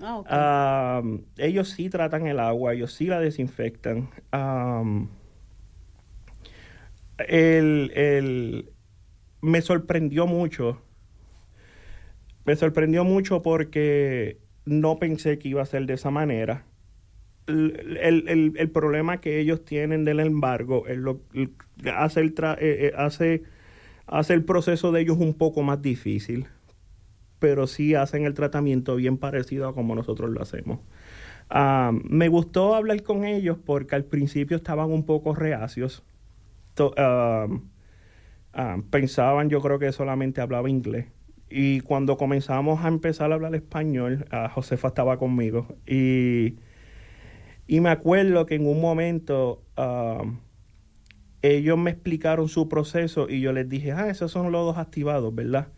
Ah, ellos sí tratan el agua, ellos sí la desinfectan. el, me sorprendió mucho. Me sorprendió mucho porque no pensé que iba a ser de esa manera. El, problema que ellos tienen del embargo es lo, hace, el eh, eh, hace, hace el proceso de ellos un poco más difícil pero sí hacen el tratamiento bien parecido a como nosotros lo hacemos. Ah, me gustó hablar con ellos porque al principio estaban un poco reacios. Ah, ah, pensaban, yo creo que solamente hablaba inglés. Y cuando comenzamos a empezar a hablar español, Josefa estaba conmigo. Y, y me acuerdo que en un momento ellos me explicaron su proceso y yo les dije, ah, esos son los dos activados, ¿verdad?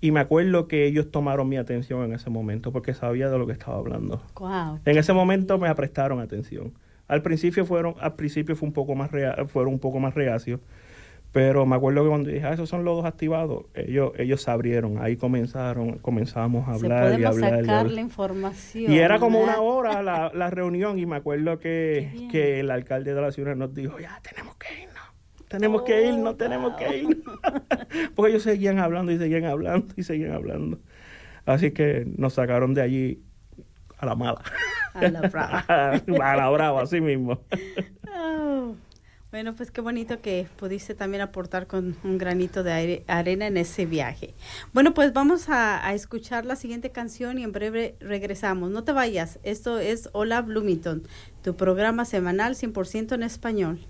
Y me acuerdo que ellos tomaron mi atención en ese momento porque sabía de lo que estaba hablando. En ese momento me prestaron atención. Al principio fueron, al principio fue un poco más fueron un poco más reacios, pero me acuerdo que cuando dije, ah, esos son los dos activados, ellos, ellos se abrieron, ahí comenzaron, comenzamos a hablar y hablar. sacar la información. Y era como una hora la, la reunión y me acuerdo que, que el alcalde de la ciudad nos dijo, ya tenemos que irnos tenemos que ir, no tenemos que ir. Porque ellos seguían hablando y seguían hablando y seguían hablando. Así que nos sacaron de allí a la mala. A la brava. a la brava, así mismo. Oh. Bueno, pues qué bonito que pudiste también aportar con un granito de arena en ese viaje. Bueno, pues vamos a, a, escuchar la siguiente canción y en breve regresamos. No te vayas, esto es Hola Bloomington, tu programa semanal 100% en español.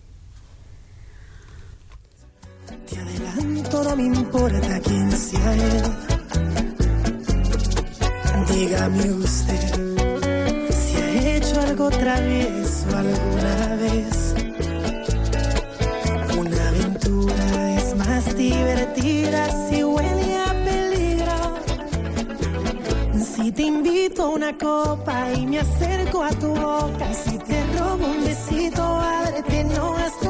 Te adelanto, no me importa quién sea él. Dígame usted si ha hecho algo travieso alguna vez. Una aventura es más divertida si huele a peligro. Si te invito a una copa y me acerco a tu boca, si te robo un besito, ábrete, no has.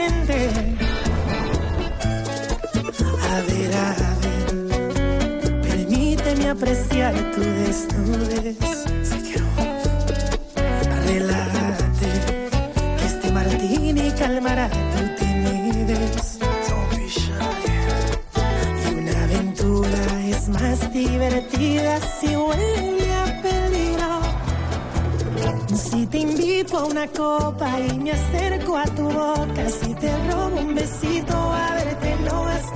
tu desnudez. Relájate, que este martini calmará tu timidez. Y una aventura es más divertida si huele a peligro. Si te invito a una copa y me acerco a tu boca, si te robo un besito, a verte no has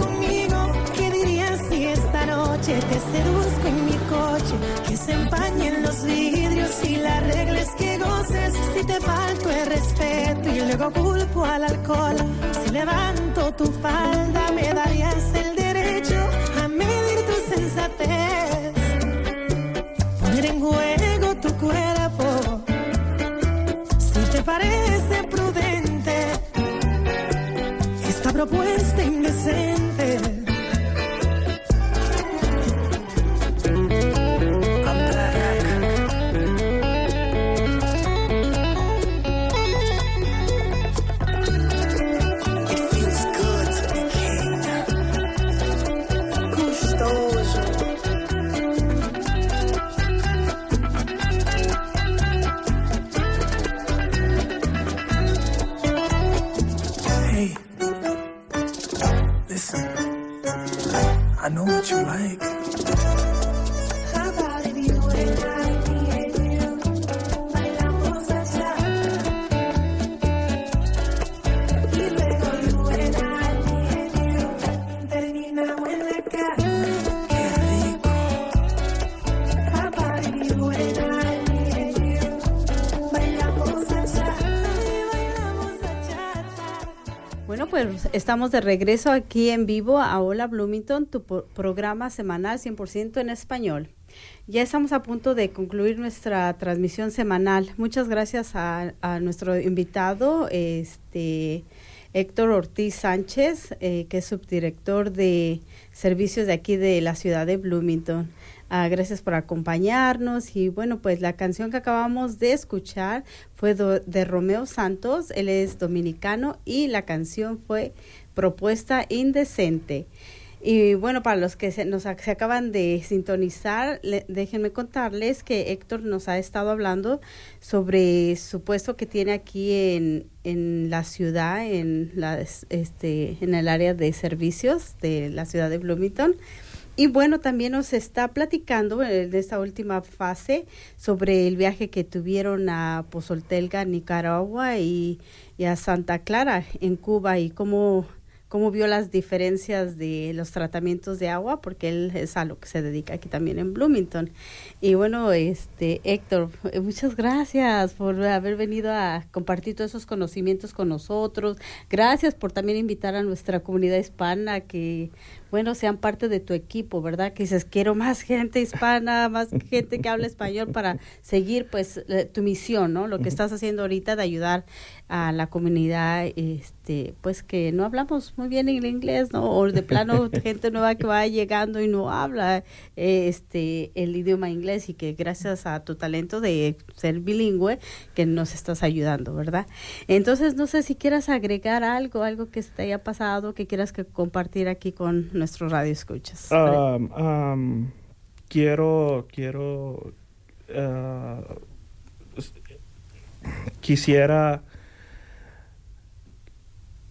te seduzco en vidrios y las reglas que goces. Si te falto el respeto y luego culpo al alcohol, si levanto tu falda me darías el derecho a medir tu sensatez, poner en juego tu cuerpo. Si te parece prudente esta propuesta estamos de regreso aquí en vivo a Hola Bloomington, tu programa semanal 100% en español. Ya estamos a punto de concluir nuestra transmisión semanal. Muchas gracias a, a nuestro invitado, este Héctor Ortiz Sánchez, eh, que es subdirector de servicios de aquí de la ciudad de Bloomington. Ah, gracias por acompañarnos y bueno, pues la canción que acabamos de escuchar fue de Romeo Santos, él es dominicano y la canción fue Propuesta Indecente. Y bueno, para los que se, nos acaban de sintonizar, le- déjenme contarles que Héctor nos ha estado hablando sobre su puesto que tiene aquí en, en la ciudad, en, las, este, en el área de servicios de la ciudad de Bloomington. Y bueno, también nos está platicando en esta última fase sobre el viaje que tuvieron a Pozoltelga, Nicaragua y, y a Santa Clara en Cuba y cómo, cómo vio las diferencias de los tratamientos de agua, porque él es a lo que se dedica aquí también en Bloomington. Y bueno, este Héctor, eh, muchas gracias por haber venido a compartir todos esos conocimientos con nosotros. Gracias por también invitar a nuestra comunidad hispana que bueno, sean parte de tu equipo, ¿verdad? Que dices, quiero más gente hispana, más gente que habla español para seguir, pues, eh, tu misión, ¿no? Lo que estás haciendo ahorita de ayudar a la comunidad, este, pues, que no hablamos muy bien el inglés, ¿no? O de plano, gente nueva que va llegando y no habla, eh, este, el idioma inglés y que gracias a tu talento de ser bilingüe, que nos estás ayudando, ¿verdad? Entonces, no sé si quieras agregar algo, algo que te haya pasado, que quieras que compartir aquí con nuestros radioescuchas. Um, um, quiero, quiero, uh, quisiera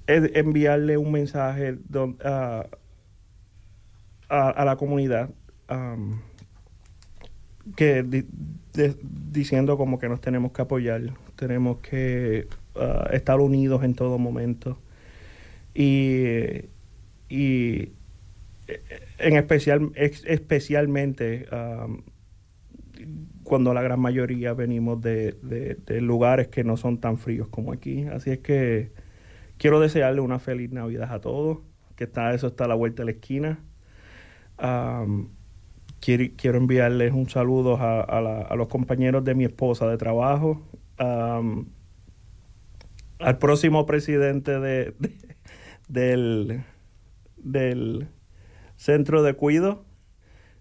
enviarle un mensaje don- a, a, a la comunidad um, que diciendo como que nos tenemos que apoyar, tenemos que uh, estar unidos en todo momento y en especial especialmente um, cuando la gran mayoría venimos de, de- lugares que no son tan fríos como aquí. Así es que quiero desearle una feliz navidad a todos que está eso está a la vuelta de la esquina. Um, quiero, quiero enviarles un saludo a, a los compañeros de mi esposa de trabajo. Um, al próximo presidente de, de- del del centro de cuido.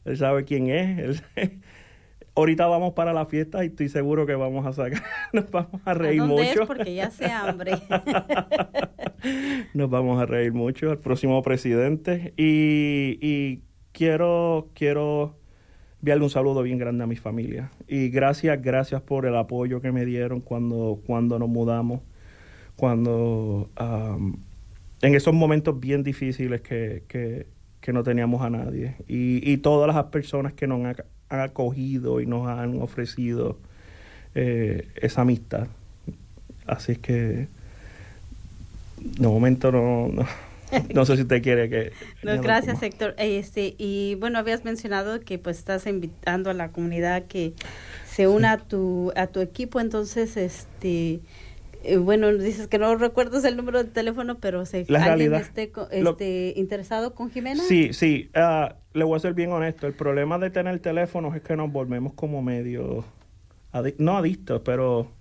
Él sabe quién es. Él- ahorita vamos para la fiesta y estoy seguro que vamos a sacar, nos vamos a reír ¿A dónde mucho. es? Porque ya se hambre. Nos vamos a reír mucho al próximo presidente y, y quiero quiero enviarle un saludo bien grande a mi familia y gracias gracias por el apoyo que me dieron cuando cuando nos mudamos cuando am, en esos momentos bien difíciles que, que, que no teníamos a nadie y, y todas las personas que nos han, ac- han acogido y nos han ofrecido eh, esa amistad así es que de momento no, no, no sé si usted quiere que... No, gracias. Héctor. Este, y bueno, habías mencionado que pues estás invitando a la comunidad que se una a tu, a tu equipo, entonces, este, bueno, dices que no recuerdas el número de teléfono, pero si La alguien esté Lo- este, interesado con Jimena. Sí, sí. ah, le voy a ser bien honesto. El problema de tener teléfonos es que nos volvemos como medio... adi- no adictos, pero...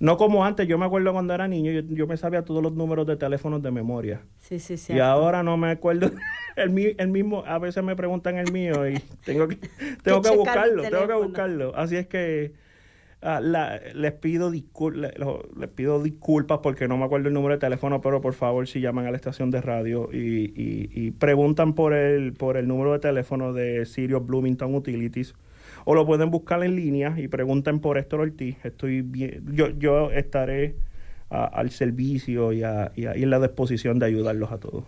No como antes. Yo me acuerdo cuando era niño, yo, yo me sabía todos los números de teléfonos de memoria. Sí, sí, sí. Y ahora no me acuerdo. El, mi- el mismo, a veces me preguntan el mío y tengo que, tengo que buscarlo, tengo que buscarlo. Así es que ah, la- les, pido discul- les pido disculpas porque no me acuerdo el número de teléfono, pero por favor si llaman a la estación de radio y, y- y preguntan por el, por el número de teléfono de Sirius Bloomington Utilities o lo pueden buscar en línea y pregunten por Héctor Ortiz. Estoy bien, yo, yo estaré al servicio y, a, y, en la disposición de ayudarlos a todos.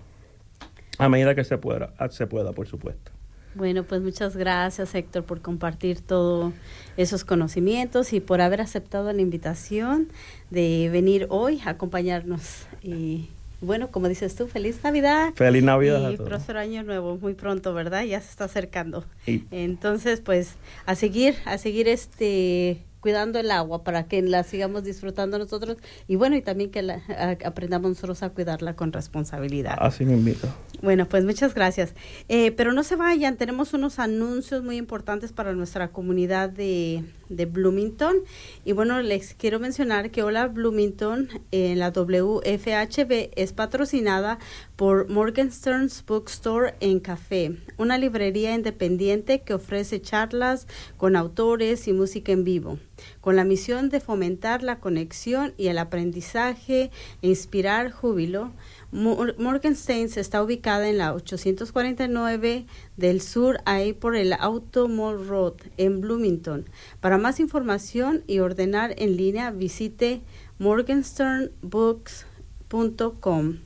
A medida que se pueda, se pueda, por supuesto. Bueno, pues muchas gracias Héctor por compartir todos esos conocimientos y por haber aceptado la invitación de venir hoy a acompañarnos. Y bueno, como dices tú, feliz Navidad. Feliz Navidad. Y próspero año nuevo, muy pronto, ¿verdad? Ya se está acercando. Entonces, pues a seguir, a seguir este cuidando el agua para que la sigamos disfrutando nosotros y bueno, y también que la, aprendamos nosotros a cuidarla con responsabilidad. Así me invito. Bueno, pues muchas gracias. Eh, pero no se vayan, tenemos unos anuncios muy importantes para nuestra comunidad de, de Bloomington. Y bueno, les quiero mencionar que Hola Bloomington en la WFHB es patrocinada por Morgenstern's Bookstore en Café, una librería independiente que ofrece charlas con autores y música en vivo, con la misión de fomentar la conexión y el aprendizaje e inspirar júbilo. Morgenstein's está ubicada en la 849 del sur, ahí por el Auto Mall Road en Bloomington. Para más información y ordenar en línea, visite morgensternbooks.com.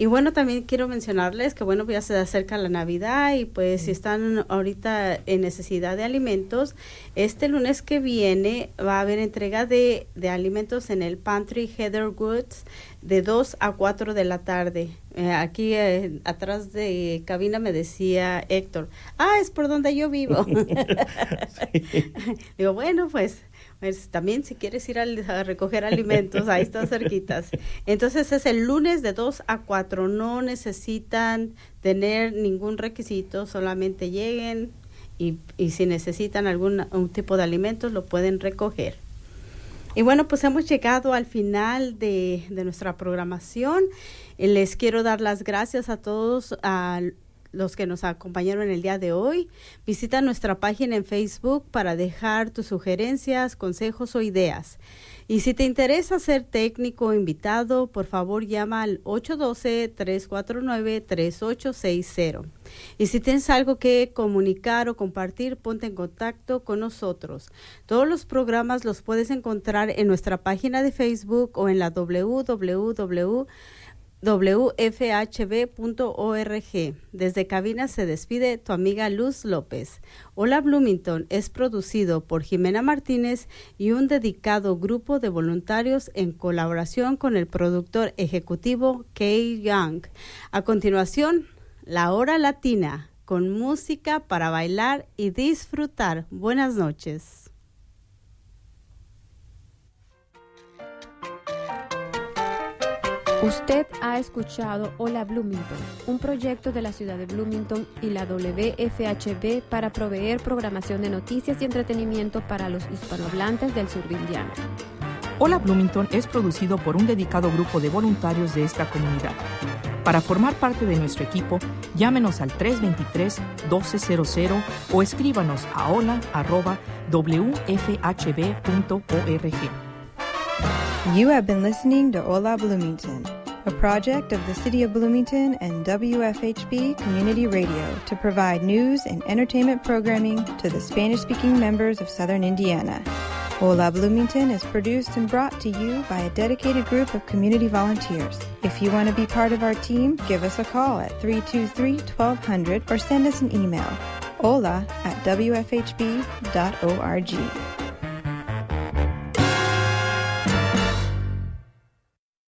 Y bueno, también quiero mencionarles que bueno, ya se acerca la Navidad y pues si están ahorita en necesidad de alimentos, este lunes que viene va a haber entrega de, de alimentos en el Pantry Heather Goods de 2 a 4 de la tarde. Eh, aquí eh, atrás de cabina me decía Héctor, ah, es por donde yo vivo. Digo, bueno, pues pues, también si quieres ir a, recoger alimentos, ahí está cerquitas. Entonces es el lunes de 2 a 4, no necesitan tener ningún requisito, solamente lleguen y, y si necesitan algún un tipo de alimentos lo pueden recoger. Y bueno, pues hemos llegado al final de, de nuestra programación. Les quiero dar las gracias a todos, los que nos acompañaron el día de hoy. Visita nuestra página en Facebook para dejar tus sugerencias, consejos o ideas. Y si te interesa ser técnico o invitado, por favor llama al 812-349-3860. Y si tienes algo que comunicar o compartir, ponte en contacto con nosotros. Todos los programas los puedes encontrar en nuestra página de Facebook o en la www wfhb.org. Desde cabina se despide tu amiga Luz López. Hola Bloomington es producido por Jimena Martínez y un dedicado grupo de voluntarios en colaboración con el productor ejecutivo Kay Young. A continuación, la hora latina con música para bailar y disfrutar. Buenas noches. Usted ha escuchado Hola Bloomington, un proyecto de la ciudad de Bloomington y la WFHB para proveer programación de noticias y entretenimiento para los hispanohablantes del sur de Indiana. Hola Bloomington es producido por un dedicado grupo de voluntarios de esta comunidad. Para formar parte de nuestro equipo, llámenos al 323-1200 o escríbanos a hola.wfhb.org. You have been listening to Hola Bloomington, a project of the City of Bloomington and WFHB Community Radio to provide news and entertainment programming to the Spanish speaking members of Southern Indiana. Hola Bloomington is produced and brought to you by a dedicated group of community volunteers. If you want to be part of our team, give us a call at 323 1200 or send us an email hola at wfhb.org.